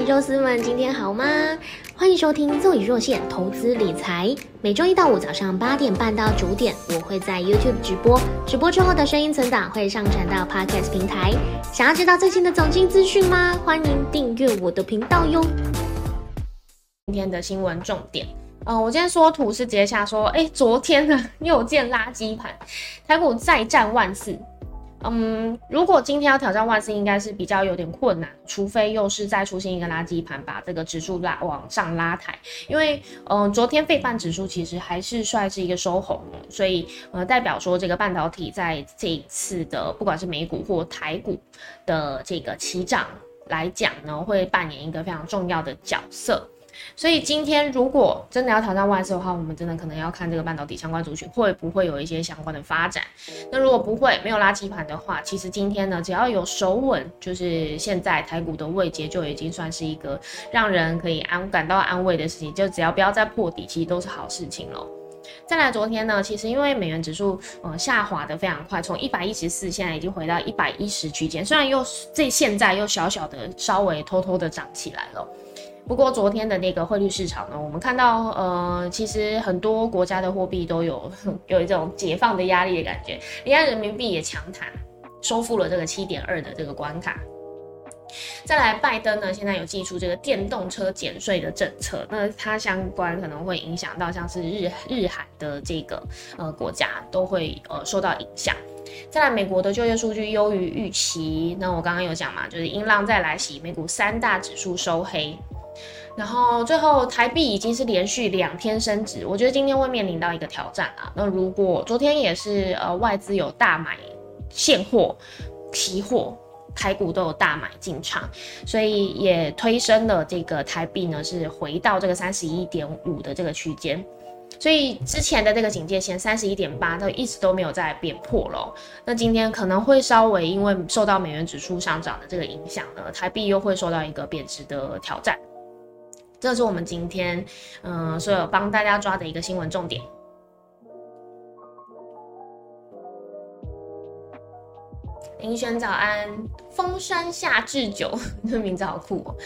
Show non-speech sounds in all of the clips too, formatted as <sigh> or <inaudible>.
肉丝们，今天好吗？欢迎收听若隐若现投资理财，每周一到五早上八点半到九点，我会在 YouTube 直播，直播之后的声音存档会上传到 Podcast 平台。想要知道最新的总经资讯吗？欢迎订阅我的频道哟。今天的新闻重点，嗯，我今天说图是直接下说，哎，昨天呢 <laughs> 又见垃圾盘，台股再战万四。嗯，如果今天要挑战万四，应该是比较有点困难，除非又是再出现一个垃圾盘，把这个指数拉往上拉抬。因为，嗯，昨天费半指数其实还是算是一个收红，所以，呃，代表说这个半导体在这一次的不管是美股或台股的这个起涨来讲呢，会扮演一个非常重要的角色。所以今天如果真的要挑战万四的话，我们真的可能要看这个半导体相关族群会不会有一些相关的发展。那如果不会，没有垃圾盘的话，其实今天呢，只要有手稳，就是现在台股的位阶就已经算是一个让人可以安感到安慰的事情。就只要不要再破底，其实都是好事情喽。再来，昨天呢，其实因为美元指数呃下滑的非常快，从一百一十四现在已经回到一百一十区间，虽然又这现在又小小的稍微偷偷的涨起来了。不过昨天的那个汇率市场呢，我们看到，呃，其实很多国家的货币都有 <laughs> 有一种解放的压力的感觉，离岸人民币也强弹，收复了这个七点二的这个关卡。再来，拜登呢现在有寄出这个电动车减税的政策，那它相关可能会影响到像是日日韩的这个呃国家都会呃受到影响。再来，美国的就业数据优于预期，那我刚刚有讲嘛，就是英浪再来袭，美股三大指数收黑。然后最后台币已经是连续两天升值，我觉得今天会面临到一个挑战啊。那如果昨天也是呃外资有大买现货、期货，台股都有大买进场，所以也推升了这个台币呢是回到这个三十一点五的这个区间。所以之前的这个警戒线三十一点八都一直都没有再跌破喽。那今天可能会稍微因为受到美元指数上涨的这个影响呢，台币又会受到一个贬值的挑战。这是我们今天，嗯，所有帮大家抓的一个新闻重点。林轩早安，风山夏至久，这名字好酷哦。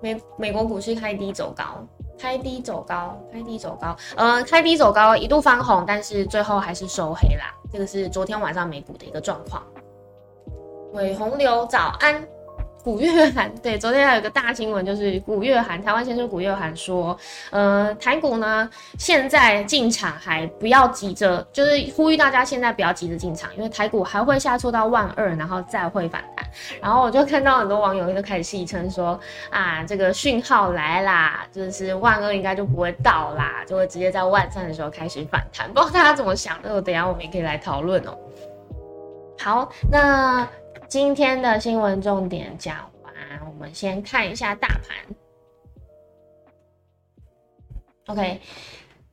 美美国股市开低走高，开低走高，开低走高，呃，开低走高，一度翻红，但是最后还是收黑啦。这个是昨天晚上美股的一个状况。尾洪流早安。古月涵 <laughs> 对，昨天还有个大新闻，就是古月涵，台湾先生古月涵说，呃，台股呢现在进场还不要急着，就是呼吁大家现在不要急着进场，因为台股还会下挫到万二，然后再会反弹。然后我就看到很多网友就开始戏称说，啊，这个讯号来啦，就是万二应该就不会到啦，就会直接在万三的时候开始反弹。不知道大家怎么想？那我等下我们也可以来讨论哦。好，那。今天的新闻重点讲完，我们先看一下大盘。OK，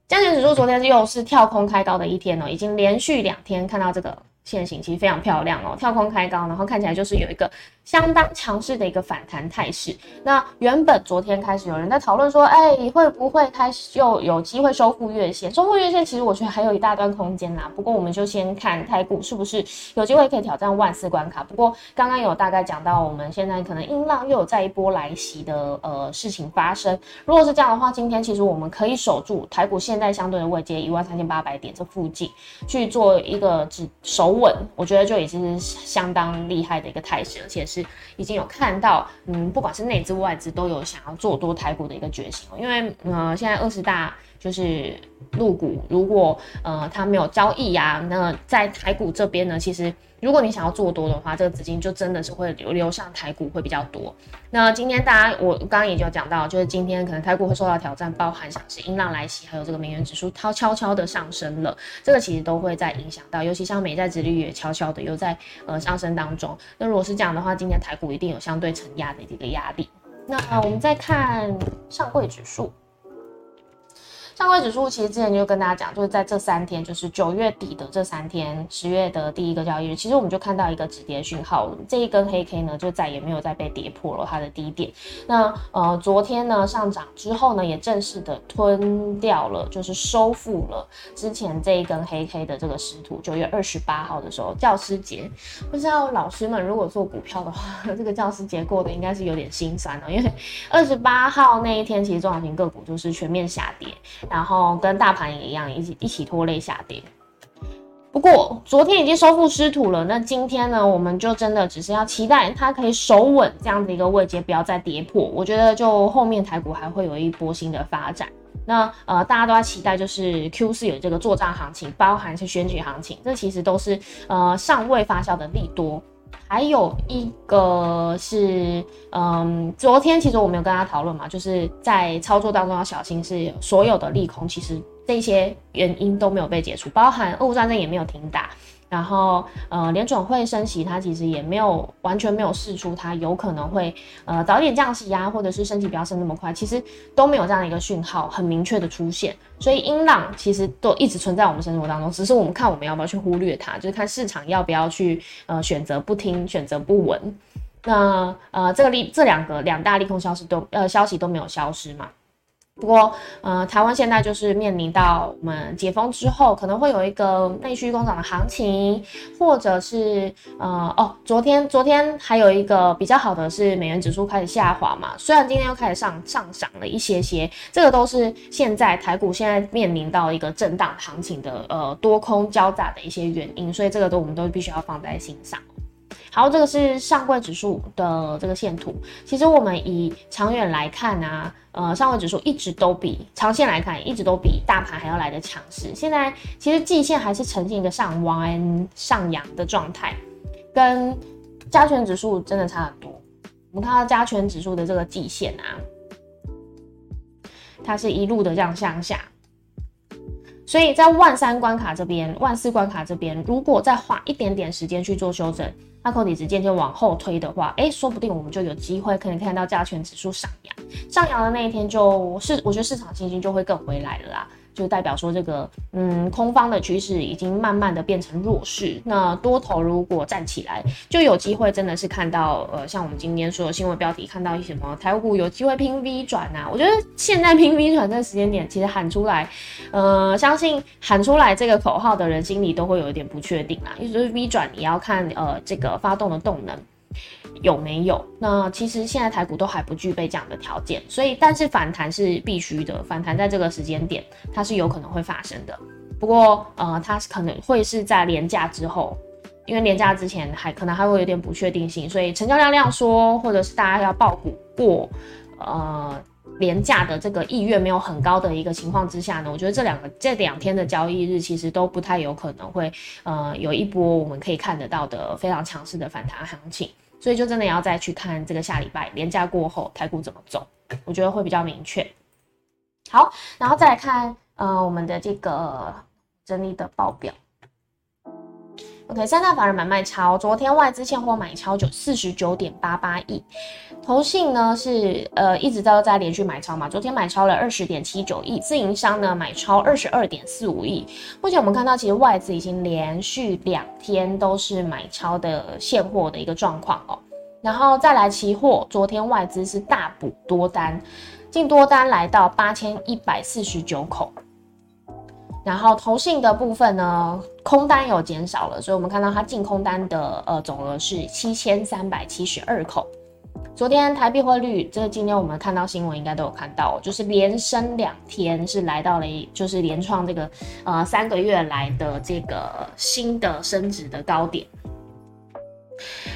加权指数昨天又是跳空开高的一天哦，已经连续两天看到这个。线形其实非常漂亮哦，跳空开高，然后看起来就是有一个相当强势的一个反弹态势。那原本昨天开始有人在讨论说，哎，会不会开始又有机会收复月线？收复月线其实我觉得还有一大段空间啦。不过我们就先看台股是不是有机会可以挑战万四关卡。不过刚刚有大概讲到，我们现在可能音浪又有再一波来袭的呃事情发生。如果是这样的话，今天其实我们可以守住台股现在相对的位阶一万三千八百点这附近去做一个只守。稳，我觉得就已经是相当厉害的一个态势，而且是已经有看到，嗯，不管是内资外资都有想要做多台股的一个决心。因为，呃，现在二十大就是入股，如果呃它没有交易呀，那在台股这边呢，其实。如果你想要做多的话，这个资金就真的是会流流向台股会比较多。那今天大家，我刚刚也就讲到，就是今天可能台股会受到挑战，包含像是英浪来袭，还有这个美元指数它悄悄的上升了，这个其实都会在影响到，尤其像美债殖率也悄悄的又在呃上升当中。那如果是这样的话，今天台股一定有相对承压的一个压力。那我们再看上柜指数。上位指数其实之前就跟大家讲，就是在这三天，就是九月底的这三天，十月的第一个交易日，其实我们就看到一个止跌讯号，这一根黑 K 呢就再也没有再被跌破了它的低点。那呃昨天呢上涨之后呢，也正式的吞掉了，就是收复了之前这一根黑 K 的这个失土。九月二十八号的时候，教师节，不知道老师们如果做股票的话，<laughs> 这个教师节过得应该是有点心酸哦，因为二十八号那一天，其实中小型个股就是全面下跌。然后跟大盘也一样，一起一起拖累下跌。不过昨天已经收复失土了，那今天呢，我们就真的只是要期待它可以守稳这样的一个位阶，不要再跌破。我觉得就后面台股还会有一波新的发展。那呃，大家都在期待就是 Q 四有这个做账行情，包含是选举行情，这其实都是呃尚未发酵的利多。还有一个是，嗯，昨天其实我没有跟大家讨论嘛，就是在操作当中要小心，是所有的利空，其实这些原因都没有被解除，包含俄乌战争也没有停打。然后，呃，联准会升息，它其实也没有完全没有试出它有可能会，呃，早点降息啊，或者是升息不要升那么快，其实都没有这样的一个讯号很明确的出现。所以，英朗其实都一直存在我们生活当中，只是我们看我们要不要去忽略它，就是看市场要不要去，呃，选择不听，选择不闻。那，呃，这个利这两个两大利空消息都，呃，消息都没有消失嘛。不过，呃，台湾现在就是面临到我们解封之后，可能会有一个内需工厂的行情，或者是呃，哦，昨天昨天还有一个比较好的是美元指数开始下滑嘛，虽然今天又开始上上涨了一些些，这个都是现在台股现在面临到一个震荡行情的呃多空交杂的一些原因，所以这个都我们都必须要放在心上。好，这个是上柜指数的这个线图，其实我们以长远来看啊。呃，上位指数一直都比长线来看，一直都比大盘还要来的强势。现在其实季线还是呈现一个上弯上扬的状态，跟加权指数真的差很多。我们看到加权指数的这个季线啊，它是一路的这样向下，所以在万三关卡这边、万四关卡这边，如果再花一点点时间去做修正。那扣底值渐渐往后推的话，哎，说不定我们就有机会可以看到加权指数上扬，上扬的那一天就是我觉得市场信心就会更回来了啦。就代表说，这个嗯，空方的趋势已经慢慢的变成弱势。那多头如果站起来，就有机会真的是看到，呃，像我们今天说的新闻标题，看到一些什么台股有机会拼 V 转啊。我觉得现在拼 V 转这个时间点，其实喊出来，呃，相信喊出来这个口号的人心里都会有一点不确定啦。因为是 V 转，你要看呃这个发动的动能。有没有？那其实现在台股都还不具备这样的条件，所以但是反弹是必须的，反弹在这个时间点它是有可能会发生的。不过呃，它可能会是在廉价之后，因为廉价之前还可能还会有点不确定性，所以成交量量缩，或者是大家要爆股过呃廉价的这个意愿没有很高的一个情况之下呢，我觉得这两个这两天的交易日其实都不太有可能会呃有一波我们可以看得到的非常强势的反弹行情。所以就真的要再去看这个下礼拜廉价过后台股怎么走，我觉得会比较明确。好，然后再来看呃我们的这个整理的报表。OK，三大法人买卖超，昨天外资现货买超九四十九点八八亿，投信呢是呃一直都在连续买超嘛，昨天买超了二十点七九亿，自营商呢买超二十二点四五亿。目前我们看到，其实外资已经连续两天都是买超的现货的一个状况哦。然后再来期货，昨天外资是大补多单，净多单来到八千一百四十九口。然后投信的部分呢，空单有减少了，所以我们看到它净空单的呃总额是七千三百七十二口。昨天台币汇率，这个今天我们看到新闻应该都有看到，就是连升两天，是来到了一就是连创这个呃三个月来的这个新的升值的高点。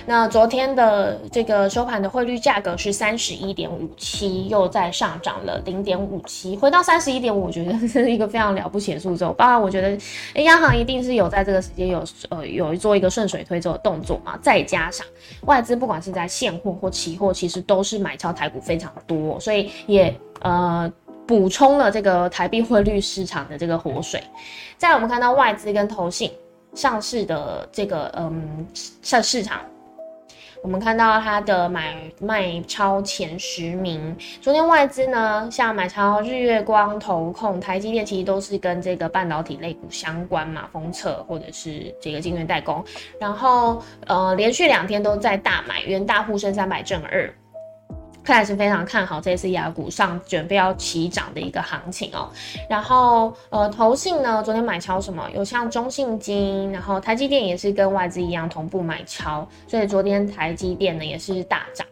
那昨天的这个收盘的汇率价格是三十一点五七，又在上涨了零点五七，回到三十一点五，我觉得是一个非常了不起的数字。当然，我觉得，哎，央行一定是有在这个时间有呃有做一个顺水推舟的动作嘛。再加上外资不管是在现货或期货，其实都是买超台股非常多，所以也呃补充了这个台币汇率市场的这个活水。再我们看到外资跟投信。上市的这个嗯，上市场，我们看到它的买卖超前十名。昨天外资呢，像买超日月光、投控、台积电，其实都是跟这个半导体类股相关嘛，封测或者是这个晶圆代工。然后呃，连续两天都在大买，元大沪深三百正二。看来是非常看好这次雅股上准备要起涨的一个行情哦。然后呃，投信呢昨天买超什么？有像中信金，然后台积电也是跟外资一样同步买超，所以昨天台积电呢也是大涨。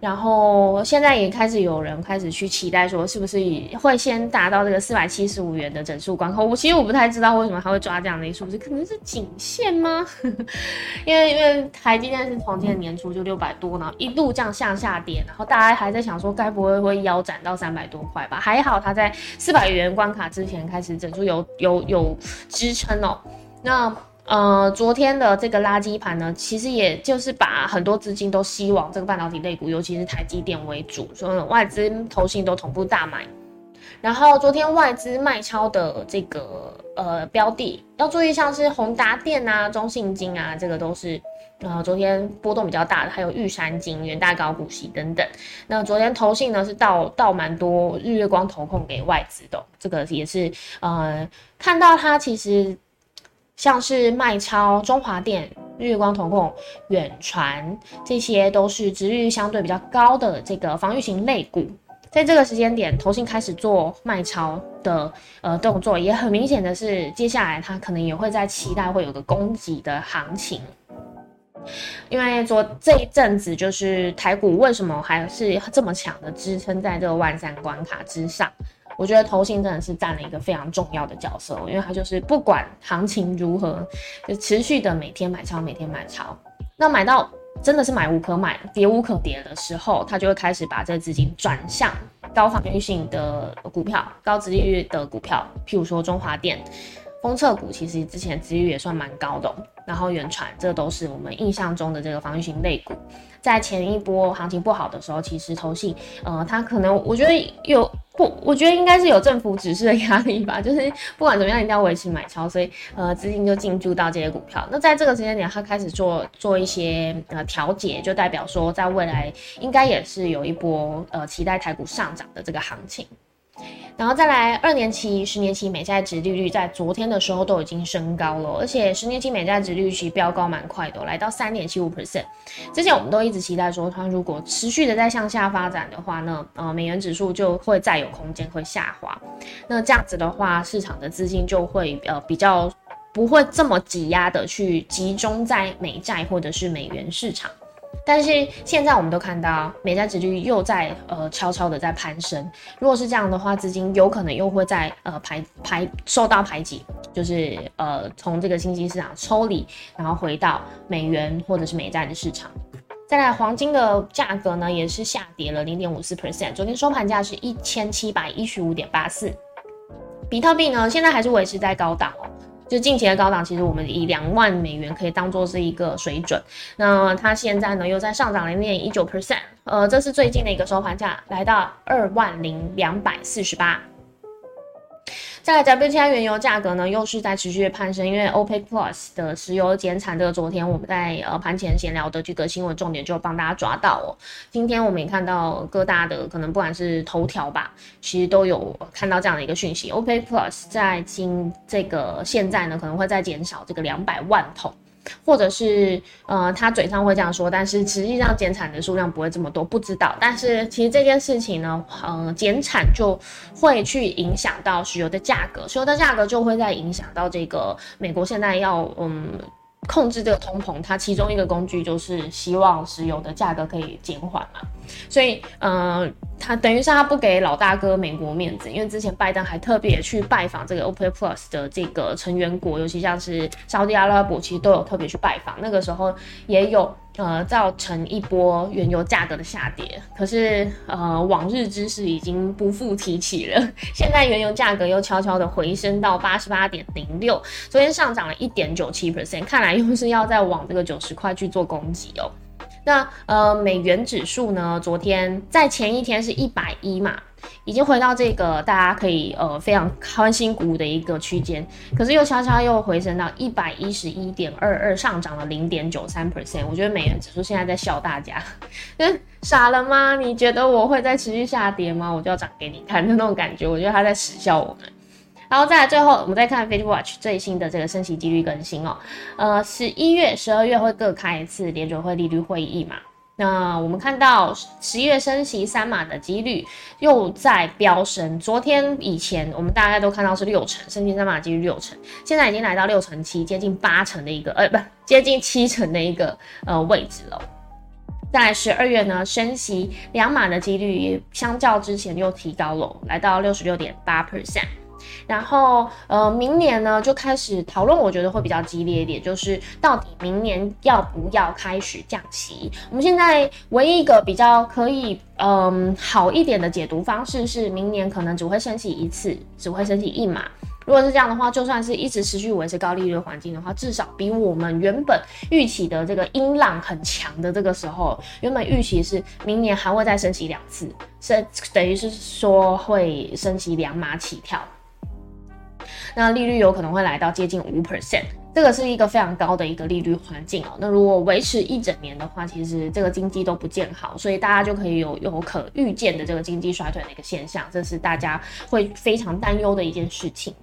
然后现在也开始有人开始去期待说，是不是会先达到这个四百七十五元的整数关口？我其实我不太知道为什么他会抓这样的一数字，可能是颈线吗？<laughs> 因为因为台积电是从今年年初就六百多，然后一路这样向下跌，然后大家还在想说，该不会会腰斩到三百多块吧？还好它在四百元关卡之前开始整数有有有支撑哦。那。呃，昨天的这个垃圾盘呢，其实也就是把很多资金都吸往这个半导体类股，尤其是台积电为主，所以外资投信都同步大买。然后昨天外资卖超的这个呃标的，要注意像是宏达电啊、中信金啊，这个都是呃昨天波动比较大的，还有玉山金、元大高股息等等。那昨天投信呢是倒倒蛮多日月光投控给外资的，这个也是呃看到它其实。像是卖超中华电、日光、投控、远传，这些都是值率相对比较高的这个防御型类股，在这个时间点，投信开始做卖超的呃动作，也很明显的是，接下来它可能也会在期待会有个供给的行情，因为昨这一阵子就是台股为什么还是这么强的支撑在这个万三关卡之上。我觉得投信真的是占了一个非常重要的角色，因为它就是不管行情如何，就持续的每天买超，每天买超。那买到真的是买无可买，跌无可跌的时候，它就会开始把这资金转向高防御性的股票、高值利率的股票，譬如说中华电、封测股，其实之前资率也算蛮高的。然后远传，这都是我们印象中的这个防御型类股。在前一波行情不好的时候，其实投信，呃，它可能我觉得有不，我觉得应该是有政府指示的压力吧，就是不管怎么样，一定要维持买超，所以呃，资金就进驻到这些股票。那在这个时间点，它开始做做一些呃调节，就代表说，在未来应该也是有一波呃期待台股上涨的这个行情。然后再来，二年期、十年期美债值利率在昨天的时候都已经升高了，而且十年期美债值利率其实飙高蛮快的，来到三点七五 percent。之前我们都一直期待说，它如果持续的在向下发展的话呢，呃，美元指数就会再有空间会下滑。那这样子的话，市场的资金就会呃比较不会这么挤压的去集中在美债或者是美元市场。但是现在我们都看到美债指率又在呃悄悄的在攀升，如果是这样的话，资金有可能又会在呃排排受到排挤，就是呃从这个新兴市场抽离，然后回到美元或者是美债的市场。再来，黄金的价格呢也是下跌了零点五四 percent，昨天收盘价是一千七百一十五点八四。比特币呢现在还是维持在高档哦。就近期的高档，其实我们以两万美元可以当做是一个水准。那它现在呢，又在上涨零点一九 percent，呃，这是最近的一个收盘价，来到二万零两百四十八。再来 WTI 原油价格呢，又是在持续的攀升，因为 OPEC Plus 的石油减产这个昨天我们在呃盘前闲聊的这个新闻重点就帮大家抓到哦。今天我们也看到各大的可能不管是头条吧，其实都有看到这样的一个讯息，OPEC Plus 在今这个现在呢可能会再减少这个两百万桶。或者是呃，他嘴上会这样说，但是实际上减产的数量不会这么多，不知道。但是其实这件事情呢，呃，减产就会去影响到石油的价格，石油的价格就会在影响到这个美国现在要嗯。控制这个通膨，它其中一个工具就是希望石油的价格可以减缓嘛。所以，呃，他等于是他不给老大哥美国面子，因为之前拜登还特别去拜访这个 OPEC Plus 的这个成员国，尤其像是沙特阿拉伯，其实都有特别去拜访。那个时候也有。呃，造成一波原油价格的下跌，可是呃，往日之事已经不复提起了。<laughs> 现在原油价格又悄悄的回升到八十八点零六，昨天上涨了一点九七 percent，看来又是要再往这个九十块去做攻击哦。那呃，美元指数呢，昨天在前一天是一百一嘛，已经回到这个大家可以呃非常欢欣鼓舞的一个区间，可是又悄悄又回升到一百一十一点二二，上涨了零点九三 percent。我觉得美元指数现在在笑大家，<laughs> 傻了吗？你觉得我会再持续下跌吗？我就要涨给你看的那种感觉，我觉得他在耻笑我们。然后再来最后，我们再看 Fed Watch 最新的这个升息几率更新哦，呃，十一月、十二月会各开一次联准会利率会议嘛？那我们看到十一月升息三码的几率又在飙升。昨天以前我们大概都看到是六成，升息三码几率六成，现在已经来到六成七，接近八成的一个，呃，不，接近七成的一个呃位置了。在十二月呢，升息两码的几率相较之前又提高了，来到六十六点八 percent。然后，呃，明年呢就开始讨论，我觉得会比较激烈一点，就是到底明年要不要开始降息？我们现在唯一一个比较可以，嗯，好一点的解读方式是，明年可能只会升息一次，只会升息一码。如果是这样的话，就算是一直持续维持高利率环境的话，至少比我们原本预期的这个音浪很强的这个时候，原本预期是明年还会再升息两次，升等于是说会升息两码起跳。那利率有可能会来到接近五 percent，这个是一个非常高的一个利率环境哦。那如果维持一整年的话，其实这个经济都不见好，所以大家就可以有有可预见的这个经济衰退的一个现象，这是大家会非常担忧的一件事情。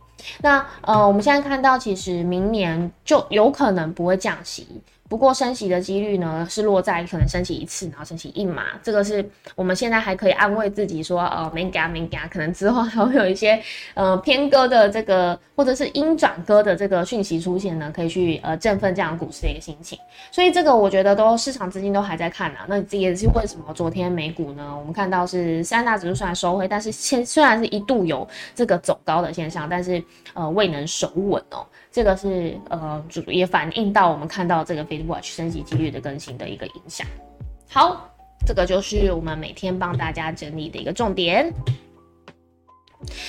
那呃，我们现在看到，其实明年就有可能不会降息。不过升息的几率呢，是落在可能升息一次，然后升息一码，这个是我们现在还可以安慰自己说，呃，没给啊没给啊，可能之后还会有一些呃偏鸽的这个，或者是阴转鸽的这个讯息出现呢，可以去呃振奋这样股市的一个心情。所以这个我觉得都市场资金都还在看啊。那这也是为什么昨天美股呢，我们看到是三大指数虽然收回，但是现虽然是一度有这个走高的现象，但是呃未能守稳哦。这个是呃，主也反映到我们看到这个非 Watch 升级几率的更新的一个影响。好，这个就是我们每天帮大家整理的一个重点。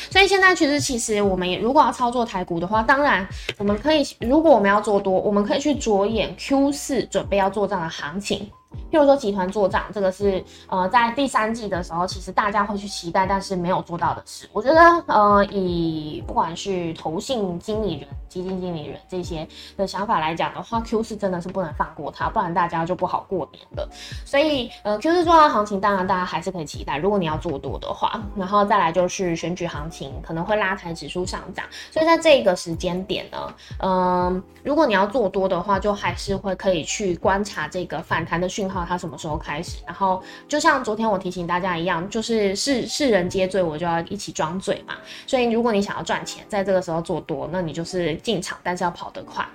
所以现在其实，其实我们也如果要操作台股的话，当然我们可以，如果我们要做多，我们可以去着眼 Q 四准备要做这样的行情。譬如说集团做账，这个是呃在第三季的时候，其实大家会去期待，但是没有做到的事。我觉得呃以不管是投信经理人、基金经理人这些的想法来讲的话，Q 四真的是不能放过它，不然大家就不好过年了。所以呃 Q 四重要行情，当然大家还是可以期待，如果你要做多的话，然后再来就是选举行情可能会拉抬指数上涨。所以在这个时间点呢，嗯，如果你要做多的话，就还是会可以去观察这个反弹的讯。号它什么时候开始？然后就像昨天我提醒大家一样，就是世世人皆醉，我就要一起装醉嘛。所以如果你想要赚钱，在这个时候做多，那你就是进场，但是要跑得快。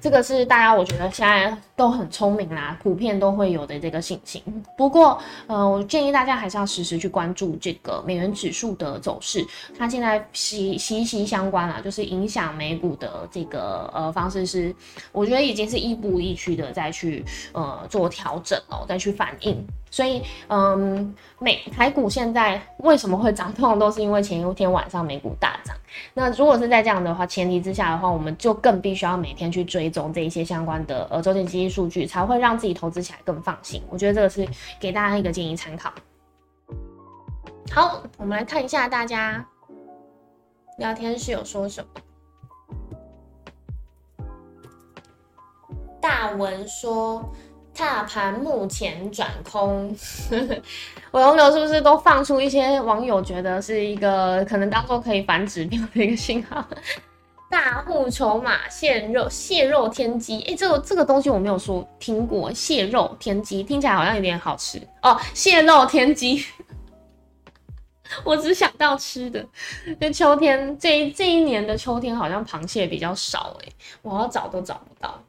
这个是大家我觉得现在都很聪明啦，普遍都会有的这个信心。不过，呃，我建议大家还是要时时去关注这个美元指数的走势，它现在息息息相关啦，就是影响美股的这个呃方式是，我觉得已经是亦步亦趋的再去呃做调整。哦，再去反应，所以，嗯，美台股现在为什么会涨？<laughs> 通常都是因为前一天晚上美股大涨。那如果是在这样的话前提之下的话，我们就更必须要每天去追踪这一些相关的呃周线经济数据，才会让自己投资起来更放心。我觉得这个是给大家一个建议参考。好，我们来看一下大家聊天室有说什么。大文说。大盘目前转空，<laughs> 我龙流是不是都放出一些网友觉得是一个可能当做可以反指标的一个信号？<laughs> 大户筹码蟹肉蟹肉天机，哎，这个这个东西我没有说听过，蟹肉天机听起来好像有点好吃哦，蟹肉天机，<laughs> 我只想到吃的。就秋天这这一年的秋天好像螃蟹比较少，哎，我要找都找不到。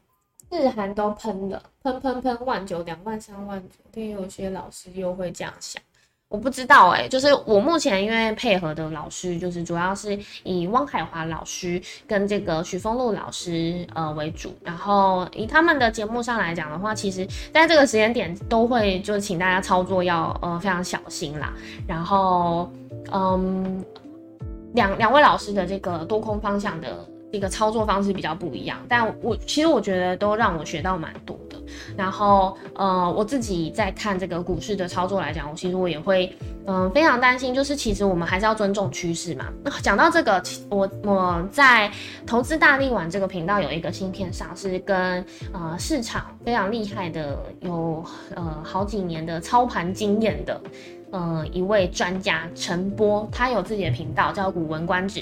日韩都喷了，喷喷喷，万九两万三万九，对，有些老师又会这样想，我不知道哎，就是我目前因为配合的老师，就是主要是以汪海华老师跟这个许峰路老师呃为主，然后以他们的节目上来讲的话，其实在这个时间点都会就是请大家操作要呃非常小心啦，然后嗯两两位老师的这个多空方向的。一个操作方式比较不一样，但我其实我觉得都让我学到蛮多的。然后呃，我自己在看这个股市的操作来讲，我其实我也会嗯非常担心，就是其实我们还是要尊重趋势嘛。讲到这个，我我在投资大力丸这个频道有一个芯片上是跟呃市场非常厉害的，有呃好几年的操盘经验的。呃，一位专家陈波，他有自己的频道叫《古文观止》，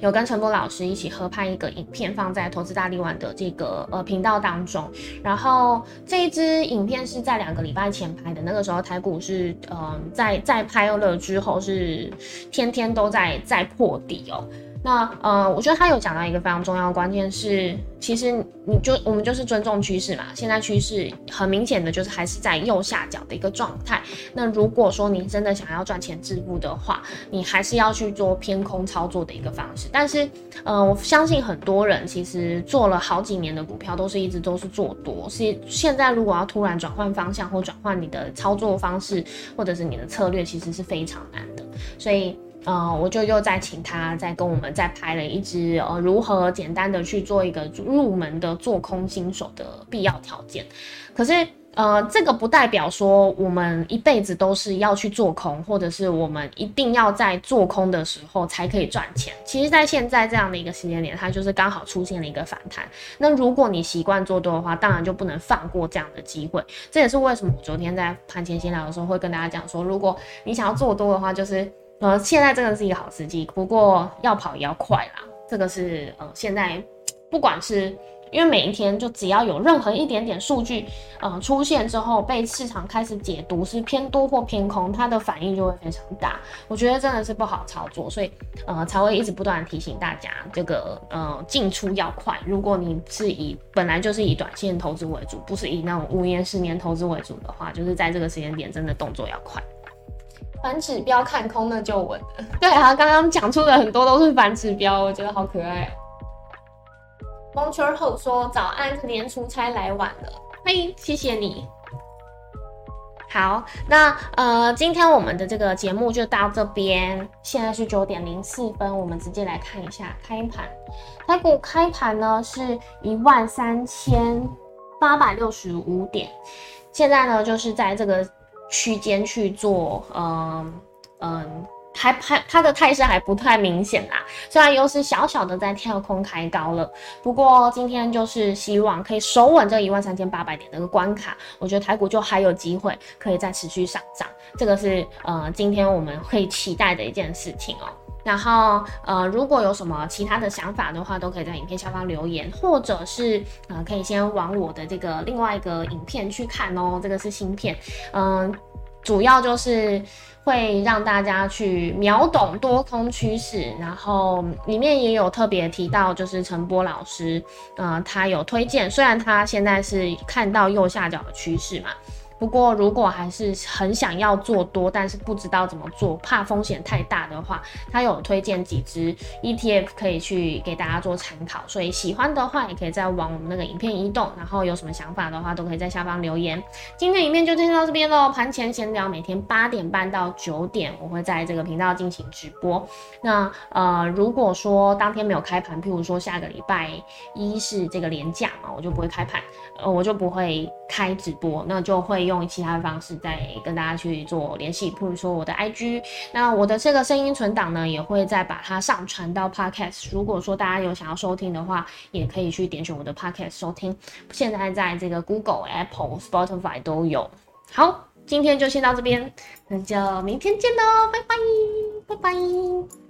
有跟陈波老师一起合拍一个影片，放在投资大力丸的这个呃频道当中。然后这一支影片是在两个礼拜前拍的，那个时候台股是嗯在在拍了之后是天天都在在破底哦。那呃，我觉得他有讲到一个非常重要的关键是，其实你就我们就是尊重趋势嘛。现在趋势很明显的就是还是在右下角的一个状态。那如果说你真的想要赚钱致富的话，你还是要去做偏空操作的一个方式。但是呃，我相信很多人其实做了好几年的股票，都是一直都是做多。是现在如果要突然转换方向或转换你的操作方式，或者是你的策略，其实是非常难的。所以。呃，我就又再请他再跟我们再拍了一支呃，如何简单的去做一个入门的做空新手的必要条件。可是呃，这个不代表说我们一辈子都是要去做空，或者是我们一定要在做空的时候才可以赚钱。其实，在现在这样的一个时间点，它就是刚好出现了一个反弹。那如果你习惯做多的话，当然就不能放过这样的机会。这也是为什么我昨天在盘前闲聊的时候会跟大家讲说，如果你想要做多的话，就是。呃，现在真的是一个好时机，不过要跑也要快啦。这个是呃，现在不管是因为每一天就只要有任何一点点数据呃出现之后，被市场开始解读是偏多或偏空，它的反应就会非常大。我觉得真的是不好操作，所以呃才会一直不断的提醒大家，这个呃进出要快。如果你是以本来就是以短线投资为主，不是以那种五年、十年投资为主的话，就是在这个时间点真的动作要快。反指标看空那就稳了。对啊，刚刚讲出的很多都是反指标，我觉得好可爱。蒙圈后说早安，连出差来晚了，嘿，谢谢你。好，那呃，今天我们的这个节目就到这边，现在是九点零四分，我们直接来看一下开盘。台股开盘呢是一万三千八百六十五点，现在呢就是在这个。区间去做，嗯嗯，还还它的态势还不太明显啦，虽然又是小小的在跳空开高了，不过今天就是希望可以守稳这一万三千八百点的个关卡，我觉得台股就还有机会可以再持续上涨，这个是呃今天我们会期待的一件事情哦。然后呃如果有什么其他的想法的话，都可以在影片下方留言，或者是呃可以先往我的这个另外一个影片去看哦，这个是芯片，嗯。主要就是会让大家去秒懂多空趋势，然后里面也有特别提到，就是陈波老师，呃，他有推荐，虽然他现在是看到右下角的趋势嘛。不过，如果还是很想要做多，但是不知道怎么做，怕风险太大的话，他有推荐几只 ETF 可以去给大家做参考。所以喜欢的话，也可以再往我们那个影片移动。然后有什么想法的话，都可以在下方留言。今天影片就先到这边喽。盘前闲聊，每天八点半到九点，我会在这个频道进行直播。那呃，如果说当天没有开盘，譬如说下个礼拜一是这个连假嘛，我就不会开盘，呃，我就不会开直播，那就会。用其他的方式再跟大家去做联系，譬如说我的 IG，那我的这个声音存档呢，也会再把它上传到 Podcast。如果说大家有想要收听的话，也可以去点选我的 Podcast 收听。现在在这个 Google、Apple、Spotify 都有。好，今天就先到这边，那就明天见喽，拜拜，拜拜。